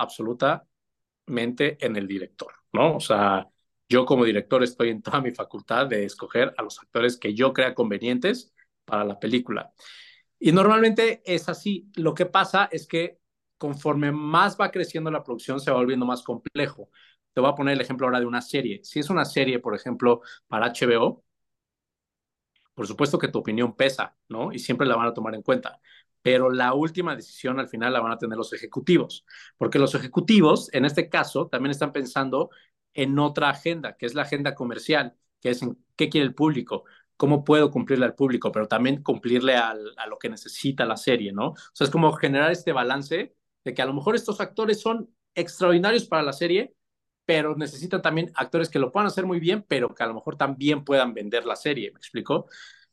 S4: absolutamente en el director, ¿no? O sea, yo como director estoy en toda mi facultad de escoger a los actores que yo crea convenientes para la película. Y normalmente es así. Lo que pasa es que conforme más va creciendo la producción, se va volviendo más complejo. Te voy a poner el ejemplo ahora de una serie. Si es una serie, por ejemplo, para HBO, por supuesto que tu opinión pesa, ¿no? Y siempre la van a tomar en cuenta. Pero la última decisión al final la van a tener los ejecutivos, porque los ejecutivos, en este caso, también están pensando en otra agenda, que es la agenda comercial, que es en qué quiere el público, cómo puedo cumplirle al público, pero también cumplirle a lo que necesita la serie, ¿no? O sea, es como generar este balance de que a lo mejor estos actores son extraordinarios para la serie, pero necesitan también actores que lo puedan hacer muy bien, pero que a lo mejor también puedan vender la serie, ¿me explico?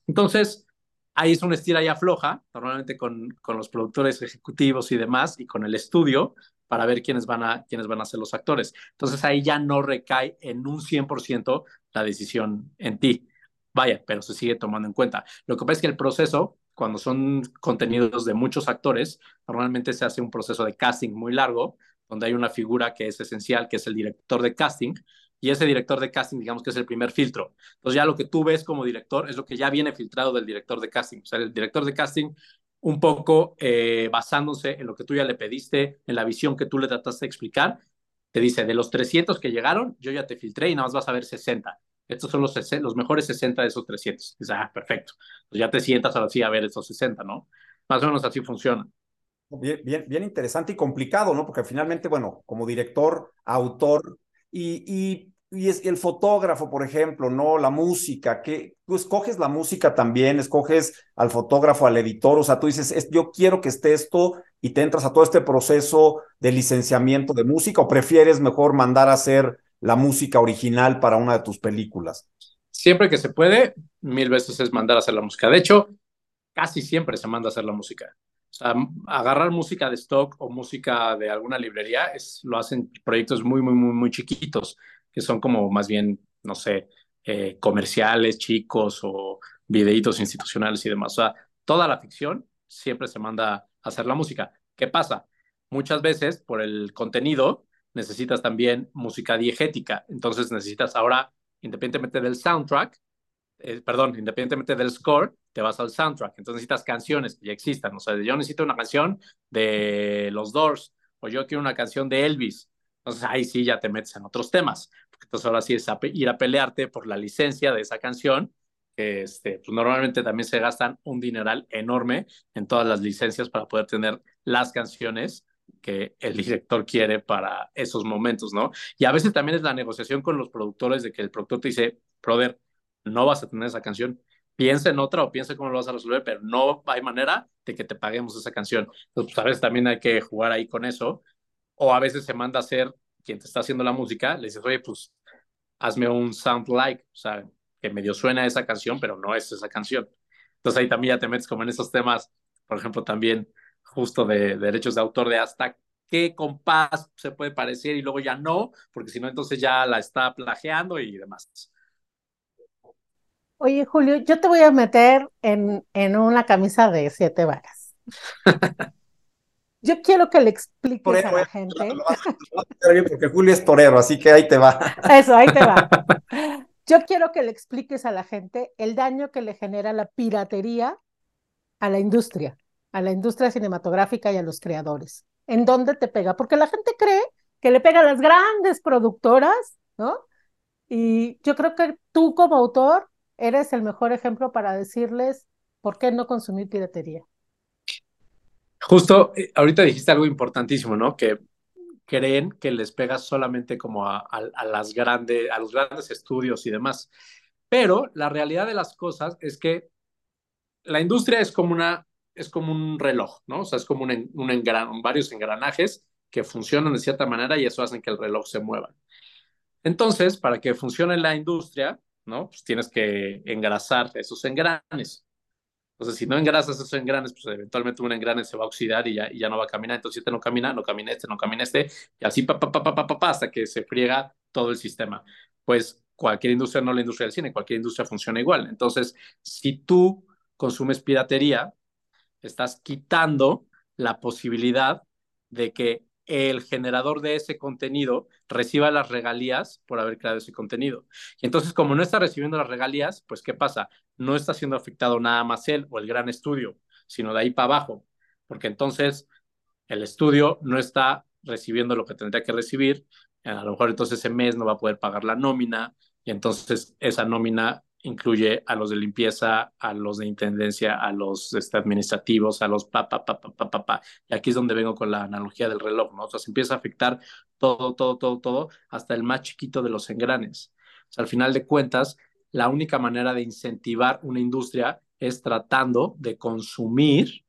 S4: Entonces, ahí es una estira y afloja, normalmente con, con los productores ejecutivos y demás, y con el estudio, para ver quiénes van, a, quiénes van a ser los actores. Entonces ahí ya no recae en un 100% la decisión en ti. Vaya, pero se sigue tomando en cuenta. Lo que pasa es que el proceso, cuando son contenidos de muchos actores, normalmente se hace un proceso de casting muy largo, donde hay una figura que es esencial, que es el director de casting, y ese director de casting, digamos que es el primer filtro. Entonces ya lo que tú ves como director es lo que ya viene filtrado del director de casting. O sea, el director de casting un poco eh, basándose en lo que tú ya le pediste, en la visión que tú le trataste de explicar, te dice, de los 300 que llegaron, yo ya te filtré y nada más vas a ver 60. Estos son los, los mejores 60 de esos 300. Dices, ah, perfecto. Pues ya te sientas ahora sí a ver esos 60, ¿no? Más o menos así funciona.
S3: Bien, bien, bien interesante y complicado, ¿no? Porque finalmente, bueno, como director, autor, y, y y es el fotógrafo, por ejemplo, ¿no? La música, que tú escoges la música también, escoges al fotógrafo, al editor, o sea, tú dices, yo quiero que esté esto y te entras a todo este proceso de licenciamiento de música o prefieres mejor mandar a hacer la música original para una de tus películas?
S4: Siempre que se puede, mil veces es mandar a hacer la música. De hecho, casi siempre se manda a hacer la música. Sea, agarrar música de stock o música de alguna librería es, lo hacen proyectos muy, muy, muy, muy chiquitos que son como más bien, no sé, eh, comerciales chicos o videitos institucionales y demás. O sea, toda la ficción siempre se manda a hacer la música. ¿Qué pasa? Muchas veces por el contenido necesitas también música diegética. Entonces necesitas ahora, independientemente del soundtrack, eh, perdón, independientemente del score, te vas al soundtrack. Entonces necesitas canciones que ya existan. O sea, yo necesito una canción de los Doors o yo quiero una canción de Elvis. Entonces ahí sí ya te metes en otros temas, entonces ahora sí es ir a pelearte por la licencia de esa canción, este, pues normalmente también se gastan un dineral enorme en todas las licencias para poder tener las canciones que el director quiere para esos momentos, ¿no? Y a veces también es la negociación con los productores de que el productor te dice, brother, no vas a tener esa canción, piensa en otra o piensa cómo lo vas a resolver, pero no hay manera de que te paguemos esa canción. Entonces, pues, a veces también hay que jugar ahí con eso o a veces se manda a hacer quien te está haciendo la música, le dices, oye, pues hazme un sound like, o sea, que medio suena esa canción, pero no es esa canción. Entonces ahí también ya te metes como en esos temas, por ejemplo, también justo de, derechos de autor, de hasta qué compás se puede parecer y luego ya no, porque si no, entonces ya la está plagiando y demás.
S2: Oye, Julio, yo te voy a meter en, en una camisa de siete varas. Yo quiero que le expliques a la eh, gente.
S3: Porque Julio es torero, así que ahí te va.
S2: Eso, ahí te va. Yo quiero que le expliques a la gente el daño que le genera la piratería a la industria, a la industria cinematográfica y a los creadores. ¿En dónde te pega? Porque la gente cree que le pega a las grandes productoras, ¿no? Y yo creo que tú como autor eres el mejor ejemplo para decirles por qué no consumir piratería.
S4: Justo, eh, ahorita dijiste algo importantísimo, ¿no? Que creen que les pega solamente como a, las grandes, a los grandes estudios y demás. Pero la realidad de las cosas es que la industria es como una, es como un reloj, ¿no? O sea, es como un, un engran, varios engranajes que funcionan de cierta manera y eso hace que el reloj se mueva. Entonces, para que funcione la industria, ¿no? Pues tienes que engrasar esos engranes. Entonces, si no engrasas esos engranes, pues eventualmente un engrane se va a oxidar y ya, y ya no va a caminar. Entonces, si este no camina, no camina este, no camina este, y así pa, pa, pa, pa, hasta que se friega todo el sistema. Pues cualquier industria, no la industria del cine, cualquier industria funciona igual. Entonces, si tú consumes piratería, estás quitando la posibilidad de que el generador de ese contenido reciba las regalías por haber creado ese contenido. Y entonces, como no está recibiendo las regalías, pues ¿qué pasa? No está siendo afectado nada más él o el gran estudio, sino de ahí para abajo, porque entonces el estudio no está recibiendo lo que tendría que recibir, a lo mejor entonces ese mes no va a poder pagar la nómina y entonces esa nómina incluye a los de limpieza, a los de intendencia, a los este, administrativos, a los pa, pa, pa, pa, pa, pa, pa. Y aquí es donde vengo con la analogía del reloj, ¿no? O sea, se empieza a afectar todo, todo, todo, todo, hasta el más chiquito de los engranes. O sea, al final de cuentas, la única manera de incentivar una industria es tratando de consumir,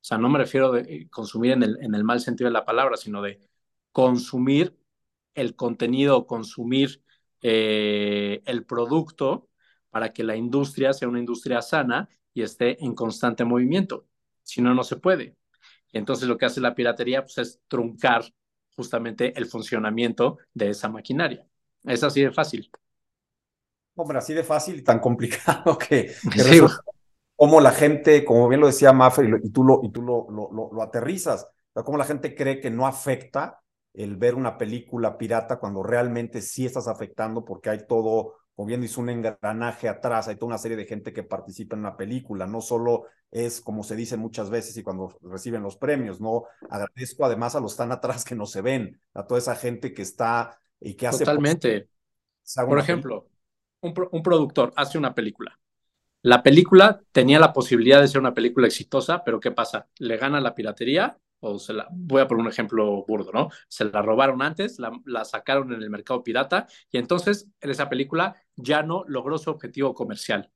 S4: o sea, no me refiero de eh, consumir en el, en el mal sentido de la palabra, sino de consumir el contenido, consumir eh, el producto para que la industria sea una industria sana y esté en constante movimiento. Si no, no se puede. Y entonces lo que hace la piratería pues, es truncar justamente el funcionamiento de esa maquinaria. Es así de fácil.
S3: Hombre, así de fácil y tan complicado que, como la gente, como bien lo decía Maffer, y, tú, lo, y tú lo, lo, lo, aterrizas, como la gente cree que no afecta el ver una película pirata cuando realmente sí estás afectando porque hay todo como bien dice, un engranaje atrás, hay toda una serie de gente que participa en una película, no solo es como se dice muchas veces y cuando reciben los premios, no, agradezco además a los tan atrás que no se ven, a toda esa gente que está y que hace...
S4: Totalmente. Por ejemplo, un, un productor hace una película. La película tenía la posibilidad de ser una película exitosa, pero ¿qué pasa? Le gana la piratería o se la, voy a poner un ejemplo burdo, ¿no? Se la robaron antes, la, la, sacaron en el mercado pirata y entonces en esa película ya no logró su objetivo comercial.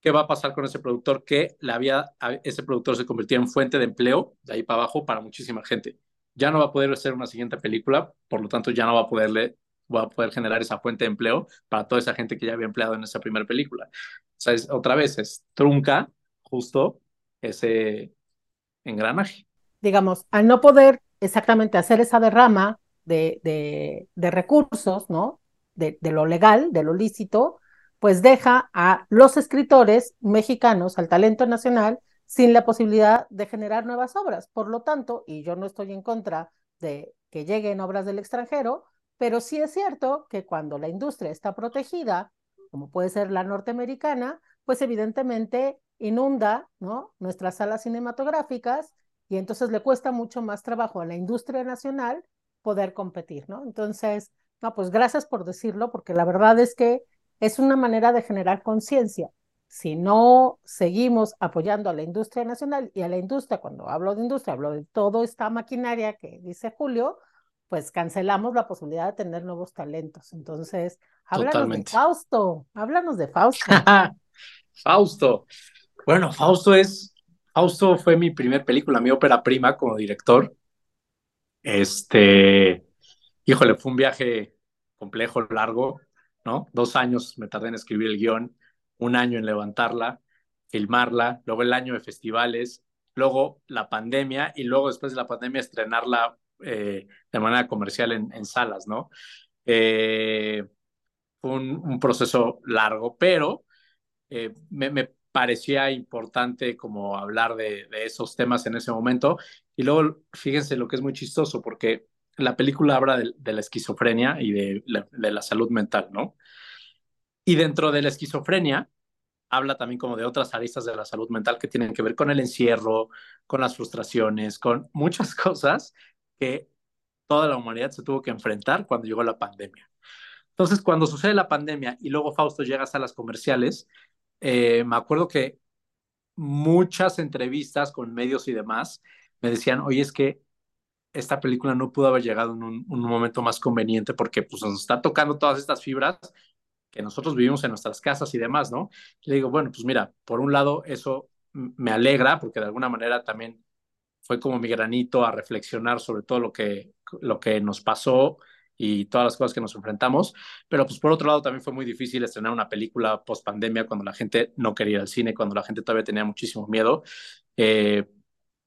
S4: ¿Qué va a pasar con ese productor? Que le había, ese productor se convirtió en fuente de empleo de ahí para abajo para muchísima gente. Ya no va a poder hacer una siguiente película, por lo tanto ya no va a poderle va a poder generar esa fuente de empleo para toda esa gente que ya había empleado en esa primera película. O sea, es, otra vez es trunca justo ese engranaje
S2: digamos, al no poder exactamente hacer esa derrama de, de, de recursos, ¿no? De, de, lo legal, de lo lícito, pues deja a los escritores mexicanos, al talento nacional, sin la posibilidad de generar nuevas obras. Por lo tanto, y yo no estoy en contra de que lleguen obras del extranjero, pero sí es cierto que cuando la industria está protegida, como puede ser la norteamericana, pues evidentemente inunda ¿no? nuestras salas cinematográficas y entonces le cuesta mucho más trabajo a la industria nacional poder competir, ¿no? Entonces, no, pues gracias por decirlo, porque la verdad es que es una manera de generar conciencia. Si no seguimos apoyando a la industria nacional y a la industria, cuando hablo de industria, hablo de toda esta maquinaria que dice Julio, pues cancelamos la posibilidad de tener nuevos talentos. Entonces, háblanos de Fausto, háblanos de Fausto.
S4: Fausto. Bueno, Fausto es Fausto fue mi primer película, mi ópera prima como director. Este, híjole, fue un viaje complejo, largo, ¿no? Dos años me tardé en escribir el guion, un año en levantarla, filmarla, luego el año de festivales, luego la pandemia y luego después de la pandemia estrenarla eh, de manera comercial en, salas, ¿no? Eh, fue un, proceso largo, pero eh, me, me, parecía importante como hablar de, esos temas en ese momento. Y luego, fíjense lo que es muy chistoso, porque la película habla de, la esquizofrenia y de la, salud mental, ¿no? Y dentro de la esquizofrenia, habla también como de otras aristas de la salud mental que tienen que ver con el encierro, con las frustraciones, con muchas cosas que toda la humanidad se tuvo que enfrentar cuando llegó la pandemia. Entonces, cuando sucede la pandemia y luego Fausto llega a salas comerciales, eh, me acuerdo que muchas entrevistas con medios y demás me decían, oye, es que esta película no pudo haber llegado en un, momento más conveniente porque pues, nos está tocando todas estas fibras que nosotros vivimos en nuestras casas y demás, ¿no? le digo, bueno, pues mira, por un lado eso me alegra porque de alguna manera también fue como mi granito a reflexionar sobre todo lo que, lo que nos pasó y todas las cosas que nos enfrentamos, pero pues por otro lado también fue muy difícil estrenar una película post pandemia cuando la gente no quería ir al cine, cuando la gente todavía tenía muchísimo miedo. Eh,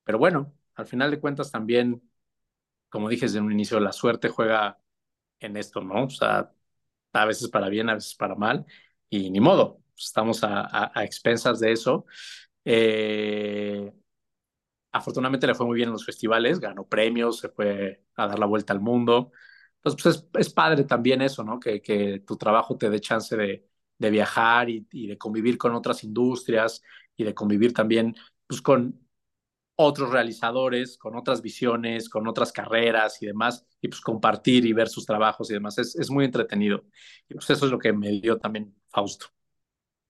S4: pero bueno, al final de cuentas también, como dije desde un inicio, la suerte juega en esto, ¿no? O sea, a veces para bien, a veces para mal, y ni modo, estamos a, expensas de eso. Eh, afortunadamente le fue muy bien en los festivales, ganó premios, se fue a dar la vuelta al mundo. Entonces, pues es, padre también eso, ¿no? Que, tu trabajo te dé chance de, de viajar y, y, de convivir con otras industrias y de convivir también pues, con otros realizadores, con otras visiones, con otras carreras y demás, y pues compartir y ver sus trabajos y demás. Es, es muy entretenido. Y pues eso es lo que me dio también Fausto.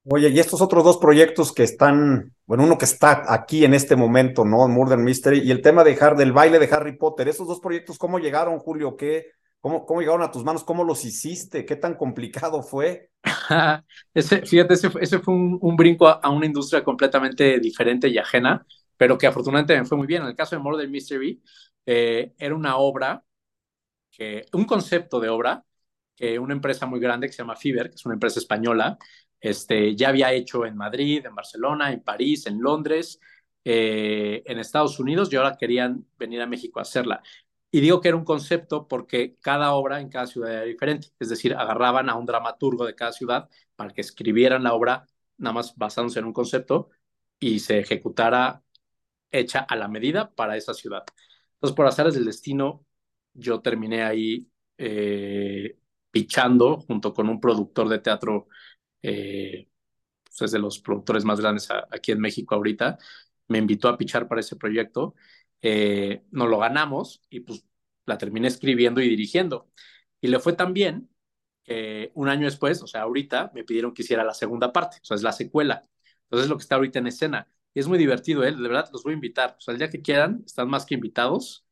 S3: Oye, y estos otros dos proyectos que están, bueno, uno que está aquí en este momento, ¿no? Murder Mystery, y el tema de del baile de Harry Potter, esos dos proyectos, ¿cómo llegaron, Julio? ¿Qué, cómo, ¿Cómo llegaron a tus manos? ¿Cómo los hiciste? ¿Qué tan complicado fue?
S4: ese, fíjate, ese, ese fue un, un brinco a, a, una industria completamente diferente y ajena pero que afortunadamente me fue muy bien. En el caso de Murder Mystery, eh, era una obra, que, un concepto de obra que una empresa muy grande que se llama Fiverr, que es una empresa española, este, ya había hecho en Madrid, en Barcelona, en París, en Londres, eh, en Estados Unidos, y ahora querían venir a México a hacerla. Y digo que era un concepto porque cada obra en cada ciudad era diferente, es decir, agarraban a un dramaturgo de cada ciudad para que escribieran la obra nada más basándose en un concepto y se ejecutara hecha a la medida para esa ciudad. Entonces, por azares del destino, yo terminé ahí eh, pichando junto con un productor de teatro, eh, pues es de los productores más grandes aquí en México ahorita, me invitó a pichar para ese proyecto, eh, nos lo ganamos y pues la terminé escribiendo y dirigiendo. Y le fue tan bien que un año después, o sea, ahorita me pidieron que hiciera la segunda parte, o sea, es la secuela. Entonces es lo que está ahorita en escena es muy divertido, ¿eh? De verdad, los voy a invitar. O sea, el día que quieran, están más que invitados.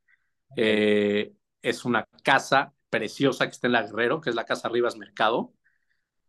S4: Eh, es una casa preciosa que está en La Guerrero, que es la Casa Rivas Mercado.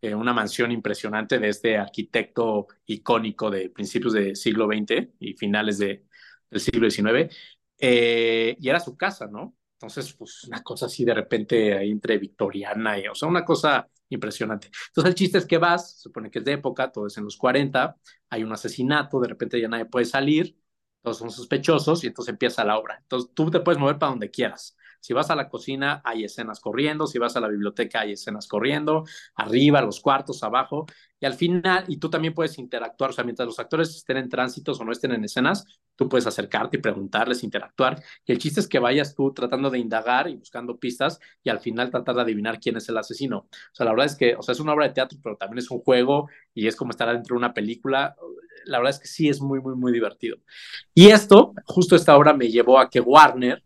S4: Eh, una mansión impresionante de este arquitecto icónico de principios del siglo XX y finales de, del siglo XIX. Eh, y era su casa, ¿no? Entonces, pues una cosa así de repente ahí entre victoriana y, o sea, una cosa impresionante. Entonces el chiste es que vas, se supone que es de época, todo es en los 40, hay un asesinato, de repente ya nadie puede salir, todos son sospechosos y entonces empieza la obra. Entonces tú te puedes mover para donde quieras. Si vas a la cocina, hay escenas corriendo, si vas a la biblioteca, hay escenas corriendo, arriba, los cuartos, abajo, y al final, y tú también puedes interactuar, o sea, mientras los actores estén en tránsitos o no estén en escenas, tú puedes acercarte y preguntarles, interactuar, y el chiste es que vayas tú tratando de indagar y buscando pistas, y al final tratar de adivinar quién es el asesino. O sea, la verdad es que, o sea, es una obra de teatro, pero también es un juego, y es como estar dentro de una película, la verdad es que sí es muy, muy, muy divertido. Y esto, justo esta obra me llevó a que Warner,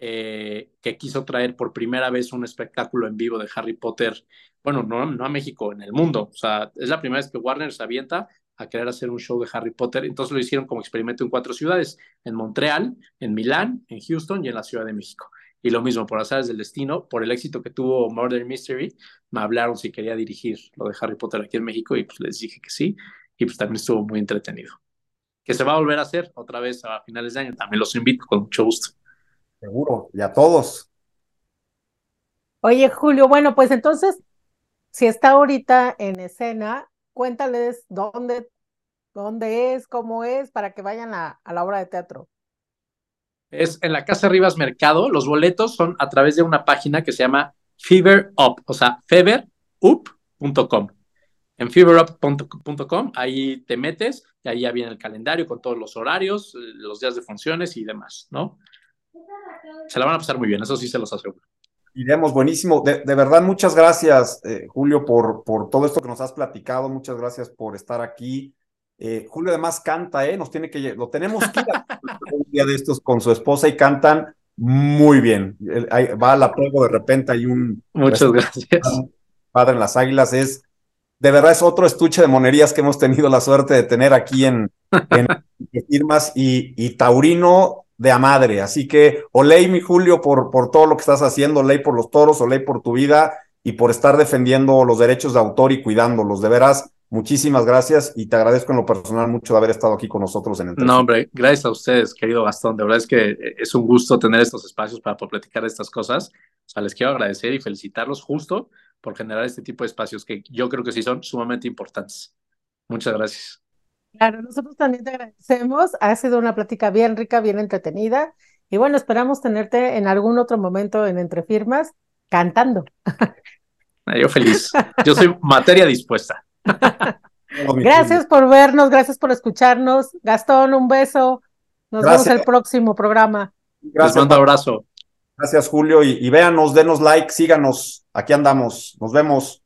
S4: eh, que quiso traer por primera vez un espectáculo en vivo de Harry Potter, bueno, no, no a México, en el mundo. O sea, es la primera vez que Warner se avienta a querer hacer un show de Harry Potter. Entonces lo hicieron como experimento en cuatro ciudades, en Montreal, en Milán, en Houston y en la Ciudad de México. Y lo mismo, por azares del destino, por el éxito que tuvo Murder Mystery, me hablaron si quería dirigir lo de Harry Potter aquí en México y pues les dije que sí. Y pues también estuvo muy entretenido. Que se va a volver a hacer otra vez a finales de año. También los invito con mucho gusto.
S3: Seguro, y a todos.
S2: Oye, Julio, bueno, pues entonces, si está ahorita en escena, cuéntales dónde, dónde es, cómo es, para que vayan a, a la obra de teatro.
S4: Es en la Casa Rivas Mercado. Los boletos son a través de una página que se llama Fever Up, o sea, feverup.com. En feverup.com, ahí te metes y ahí ya viene el calendario con todos los horarios, los días de funciones y demás, ¿no? Se la van a pasar muy bien, eso sí se los aseguro.
S3: Iremos, buenísimo. De, de verdad, muchas gracias, eh, Julio, por, por todo esto que nos has platicado. Muchas gracias por estar aquí. Eh, Julio además canta, ¿eh? Nos tiene que, lo tenemos que ir un día de estos con su esposa y cantan muy bien. va al apego, de repente hay un...
S4: Muchas gracias.
S3: Padre en las Águilas es, de verdad es otro estuche de monerías que hemos tenido la suerte de tener aquí en, en firmas y, y Taurino de a madre. Así que, oley, mi Julio, por, por todo lo que estás haciendo, ley por los toros, oley por tu vida y por estar defendiendo los derechos de autor y cuidándolos. De veras, muchísimas gracias y te agradezco en lo personal mucho de haber estado aquí con nosotros en el
S4: No, hombre, gracias a ustedes, querido Gastón. De verdad es que es un gusto tener estos espacios para platicar estas cosas. O sea, les quiero agradecer y felicitarlos justo por generar este tipo de espacios que yo creo que sí son sumamente importantes. Muchas gracias.
S2: Claro, nosotros también te agradecemos. Ha sido una plática bien rica, bien entretenida. Y bueno, esperamos tenerte en algún otro momento en Entre Firmas cantando.
S4: Ah, yo feliz. Yo soy materia dispuesta.
S2: Gracias por vernos, gracias por escucharnos. Gastón, un beso. Nos vemos el próximo programa.
S4: Gracias. Les mando abrazo.
S3: Gracias, Julio. Y, y véanos, denos like, síganos. Aquí andamos. Nos vemos.